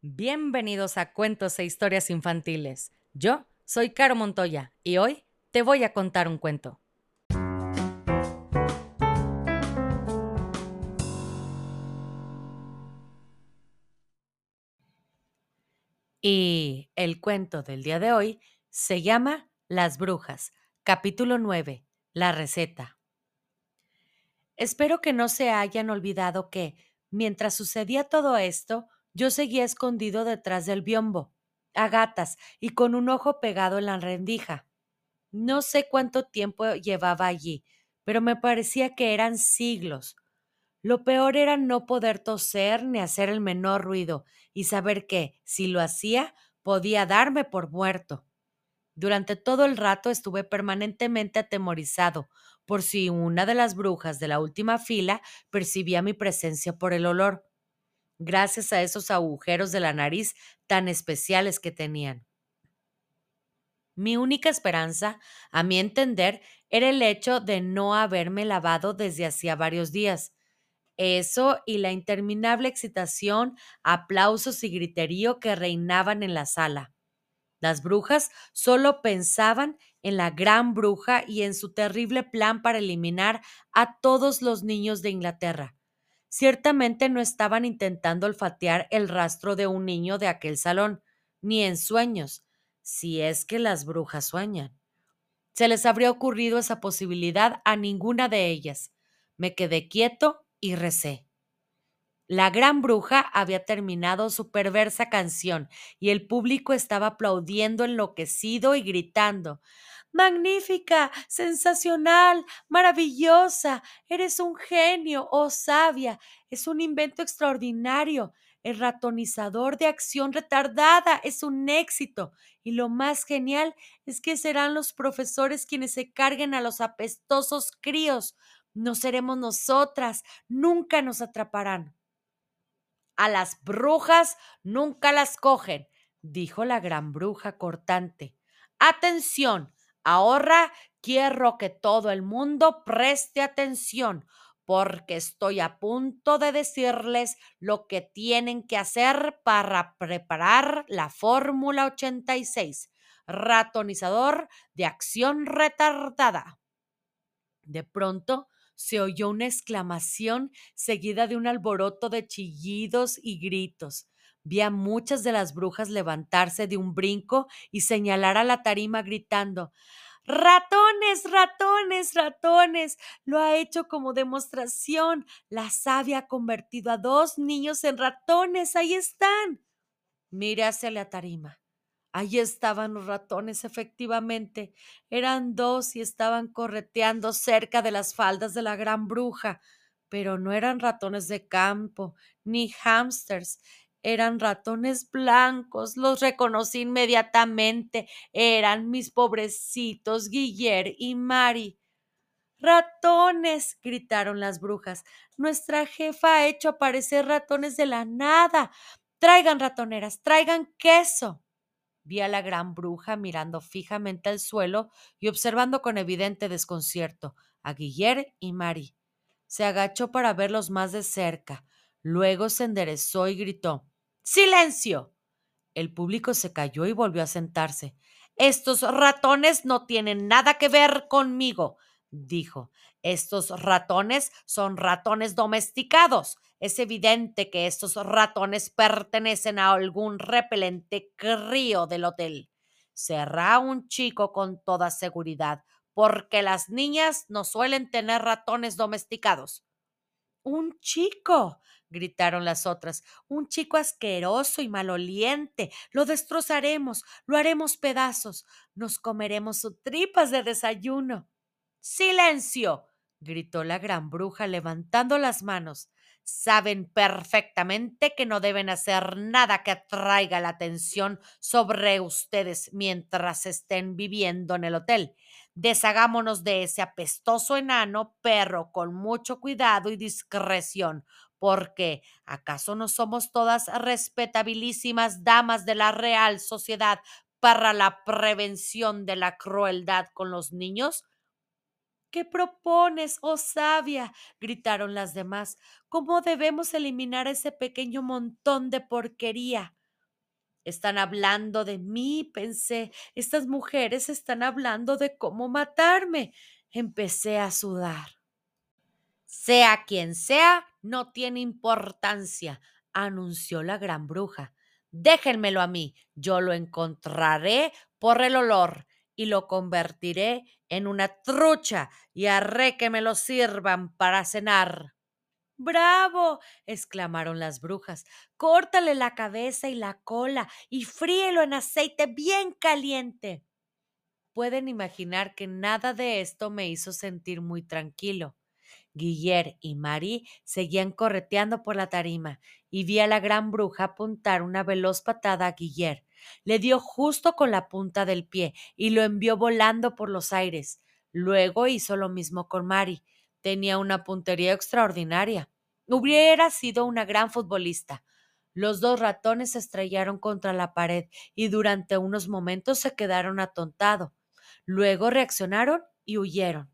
Bienvenidos a Cuentos e Historias Infantiles. Yo soy Caro Montoya y hoy te voy a contar un cuento. Y el cuento del día de hoy se llama Las Brujas, capítulo 9, La receta. Espero que no se hayan olvidado que, mientras sucedía todo esto, yo seguía escondido detrás del biombo, a gatas y con un ojo pegado en la rendija. No sé cuánto tiempo llevaba allí, pero me parecía que eran siglos. Lo peor era no poder toser ni hacer el menor ruido y saber que, si lo hacía, podía darme por muerto. Durante todo el rato estuve permanentemente atemorizado por si una de las brujas de la última fila percibía mi presencia por el olor, gracias a esos agujeros de la nariz tan especiales que tenían. Mi única esperanza, a mi entender, era el hecho de no haberme lavado desde hacía varios días, eso y la interminable excitación, aplausos y griterío que reinaban en la sala. Las brujas solo pensaban en la gran bruja y en su terrible plan para eliminar a todos los niños de Inglaterra. Ciertamente no estaban intentando olfatear el rastro de un niño de aquel salón, ni en sueños, si es que las brujas sueñan. Se les habría ocurrido esa posibilidad a ninguna de ellas. Me quedé quieto y recé. La gran bruja había terminado su perversa canción y el público estaba aplaudiendo enloquecido y gritando Magnífica, sensacional, maravillosa, eres un genio, oh sabia, es un invento extraordinario. El ratonizador de acción retardada es un éxito y lo más genial es que serán los profesores quienes se carguen a los apestosos críos. No seremos nosotras, nunca nos atraparán. A las brujas nunca las cogen, dijo la gran bruja cortante. Atención, ahora quiero que todo el mundo preste atención, porque estoy a punto de decirles lo que tienen que hacer para preparar la Fórmula 86, ratonizador de acción retardada. De pronto, se oyó una exclamación seguida de un alboroto de chillidos y gritos. Vi a muchas de las brujas levantarse de un brinco y señalar a la tarima gritando Ratones, ratones, ratones. Lo ha hecho como demostración. La sabia ha convertido a dos niños en ratones. Ahí están. Mire hacia la tarima. Allí estaban los ratones, efectivamente. Eran dos y estaban correteando cerca de las faldas de la gran bruja, pero no eran ratones de campo, ni hámsters. Eran ratones blancos, los reconocí inmediatamente. Eran mis pobrecitos Guiller y Mari. Ratones, gritaron las brujas. Nuestra jefa ha hecho aparecer ratones de la nada. Traigan ratoneras, traigan queso. Vi a la gran bruja mirando fijamente al suelo y observando con evidente desconcierto a Guiller y Mari. Se agachó para verlos más de cerca. Luego se enderezó y gritó ¡Silencio! El público se calló y volvió a sentarse. Estos ratones no tienen nada que ver conmigo, dijo. Estos ratones son ratones domesticados. Es evidente que estos ratones pertenecen a algún repelente crío del hotel. Será un chico con toda seguridad, porque las niñas no suelen tener ratones domesticados. Un chico, gritaron las otras, un chico asqueroso y maloliente. Lo destrozaremos, lo haremos pedazos, nos comeremos sus tripas de desayuno. Silencio, gritó la gran bruja levantando las manos. Saben perfectamente que no deben hacer nada que atraiga la atención sobre ustedes mientras estén viviendo en el hotel. Deshagámonos de ese apestoso enano perro con mucho cuidado y discreción, porque ¿acaso no somos todas respetabilísimas damas de la Real Sociedad para la prevención de la crueldad con los niños? ¿Qué propones, oh sabia? gritaron las demás. ¿Cómo debemos eliminar ese pequeño montón de porquería? Están hablando de mí, pensé. Estas mujeres están hablando de cómo matarme. Empecé a sudar. Sea quien sea, no tiene importancia, anunció la gran bruja. Déjenmelo a mí, yo lo encontraré por el olor y lo convertiré en una trucha y haré que me lo sirvan para cenar. ¡Bravo! exclamaron las brujas. Córtale la cabeza y la cola y fríelo en aceite bien caliente. Pueden imaginar que nada de esto me hizo sentir muy tranquilo. Guiller y Marie seguían correteando por la tarima y vi a la gran bruja apuntar una veloz patada a Guiller. Le dio justo con la punta del pie y lo envió volando por los aires. Luego hizo lo mismo con Mari. Tenía una puntería extraordinaria. Hubiera sido una gran futbolista. Los dos ratones se estrellaron contra la pared y durante unos momentos se quedaron atontados. Luego reaccionaron y huyeron.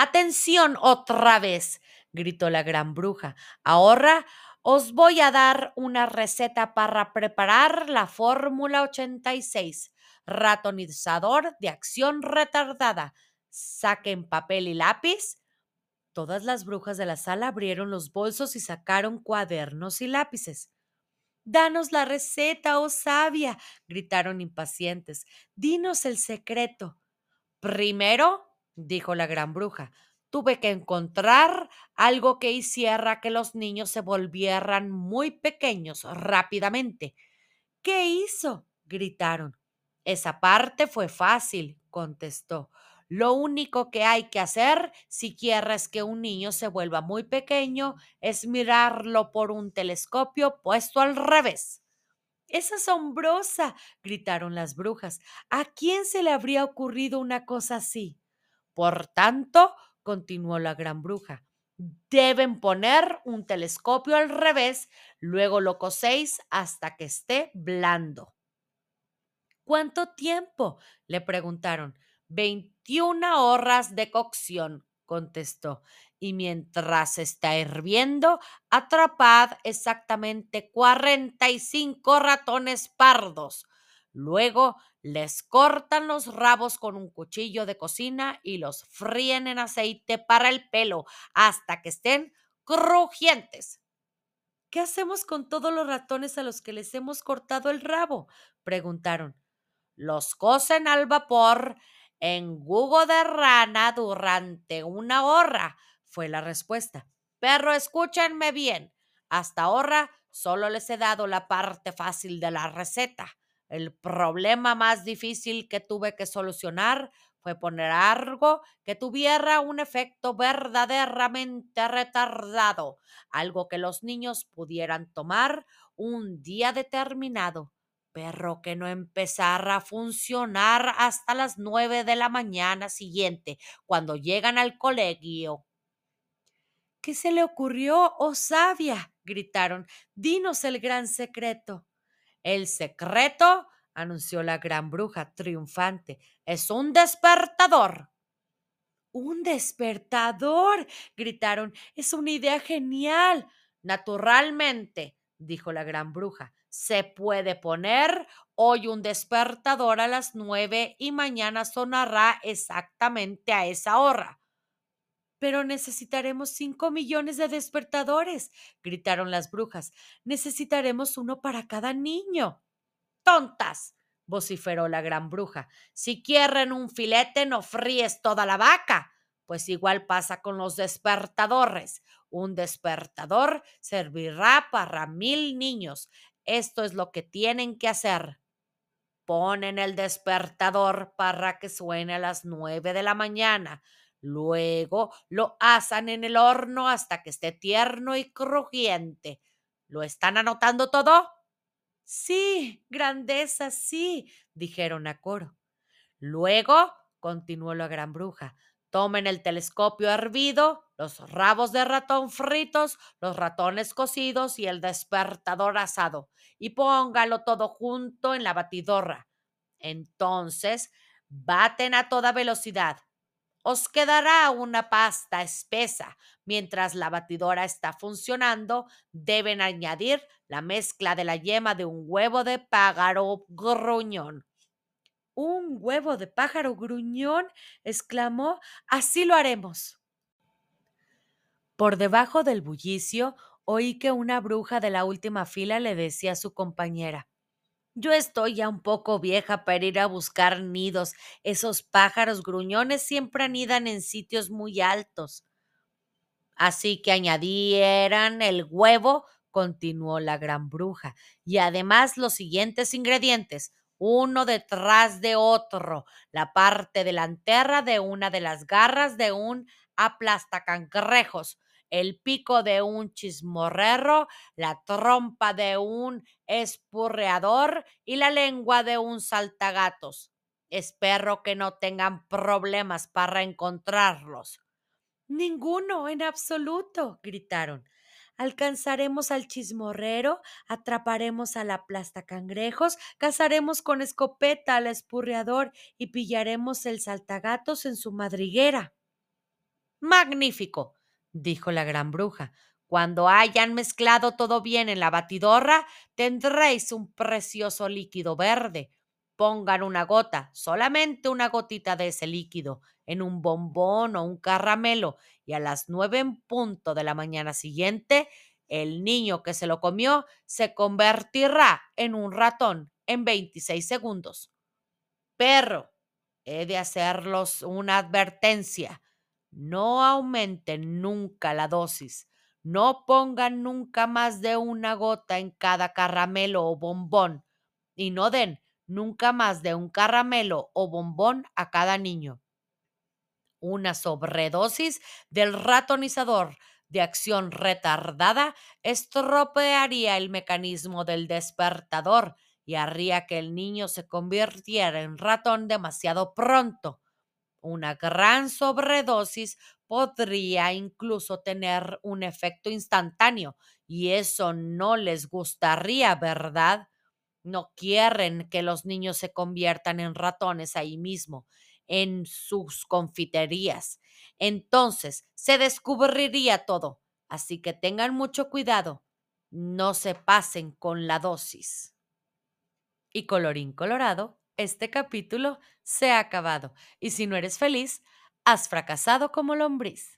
Atención otra vez, gritó la gran bruja. Ahora os voy a dar una receta para preparar la Fórmula 86. Ratonizador de acción retardada. Saquen papel y lápiz. Todas las brujas de la sala abrieron los bolsos y sacaron cuadernos y lápices. Danos la receta, oh sabia, gritaron impacientes. Dinos el secreto. Primero, dijo la gran bruja, tuve que encontrar algo que hiciera que los niños se volvieran muy pequeños rápidamente. ¿Qué hizo? gritaron. Esa parte fue fácil, contestó. Lo único que hay que hacer si quieres que un niño se vuelva muy pequeño es mirarlo por un telescopio puesto al revés. Es asombrosa, gritaron las brujas. ¿A quién se le habría ocurrido una cosa así? Por tanto, continuó la gran bruja, deben poner un telescopio al revés, luego lo coséis hasta que esté blando. ¿Cuánto tiempo? le preguntaron. Veintiuna horas de cocción, contestó. Y mientras está hirviendo, atrapad exactamente cuarenta y cinco ratones pardos. Luego les cortan los rabos con un cuchillo de cocina y los fríen en aceite para el pelo hasta que estén crujientes. ¿Qué hacemos con todos los ratones a los que les hemos cortado el rabo? preguntaron. Los cocen al vapor en jugo de rana durante una hora, fue la respuesta. Pero escúchenme bien, hasta ahora solo les he dado la parte fácil de la receta. El problema más difícil que tuve que solucionar fue poner algo que tuviera un efecto verdaderamente retardado, algo que los niños pudieran tomar un día determinado, pero que no empezara a funcionar hasta las nueve de la mañana siguiente, cuando llegan al colegio. ¿Qué se le ocurrió, oh sabia? gritaron. Dinos el gran secreto. El secreto, anunció la gran bruja triunfante, es un despertador. Un despertador, gritaron. Es una idea genial. Naturalmente, dijo la gran bruja, se puede poner hoy un despertador a las nueve y mañana sonará exactamente a esa hora. Pero necesitaremos cinco millones de despertadores, gritaron las brujas. Necesitaremos uno para cada niño. Tontas, vociferó la gran bruja. Si quieren un filete, no fríes toda la vaca. Pues igual pasa con los despertadores. Un despertador servirá para mil niños. Esto es lo que tienen que hacer. Ponen el despertador para que suene a las nueve de la mañana. Luego lo asan en el horno hasta que esté tierno y crujiente. ¿Lo están anotando todo? Sí, grandeza, sí, dijeron a coro. Luego, continuó la gran bruja, tomen el telescopio hervido, los rabos de ratón fritos, los ratones cocidos y el despertador asado, y póngalo todo junto en la batidorra. Entonces, baten a toda velocidad os quedará una pasta espesa. Mientras la batidora está funcionando, deben añadir la mezcla de la yema de un huevo de pájaro gruñón. ¿Un huevo de pájaro gruñón? exclamó. Así lo haremos. Por debajo del bullicio oí que una bruja de la última fila le decía a su compañera yo estoy ya un poco vieja para ir a buscar nidos. Esos pájaros gruñones siempre anidan en sitios muy altos. Así que añadieran el huevo, continuó la gran bruja, y además los siguientes ingredientes, uno detrás de otro, la parte delantera de una de las garras de un aplastacangrejos, el pico de un chismorrero, la trompa de un espurreador y la lengua de un saltagatos. Espero que no tengan problemas para encontrarlos. Ninguno, en absoluto, gritaron. Alcanzaremos al chismorrero, atraparemos a la cangrejos, cazaremos con escopeta al espurreador y pillaremos el saltagatos en su madriguera. Magnífico, dijo la gran bruja. Cuando hayan mezclado todo bien en la batidorra, tendréis un precioso líquido verde. Pongan una gota, solamente una gotita de ese líquido, en un bombón o un caramelo, y a las nueve en punto de la mañana siguiente, el niño que se lo comió se convertirá en un ratón en 26 segundos. Perro, he de hacerlos una advertencia. No aumenten nunca la dosis. No pongan nunca más de una gota en cada caramelo o bombón. Y no den nunca más de un caramelo o bombón a cada niño. Una sobredosis del ratonizador de acción retardada estropearía el mecanismo del despertador y haría que el niño se convirtiera en ratón demasiado pronto. Una gran sobredosis podría incluso tener un efecto instantáneo y eso no les gustaría, ¿verdad? No quieren que los niños se conviertan en ratones ahí mismo, en sus confiterías. Entonces se descubriría todo. Así que tengan mucho cuidado. No se pasen con la dosis. Y colorín colorado, este capítulo se ha acabado. Y si no eres feliz, has fracasado como lombriz.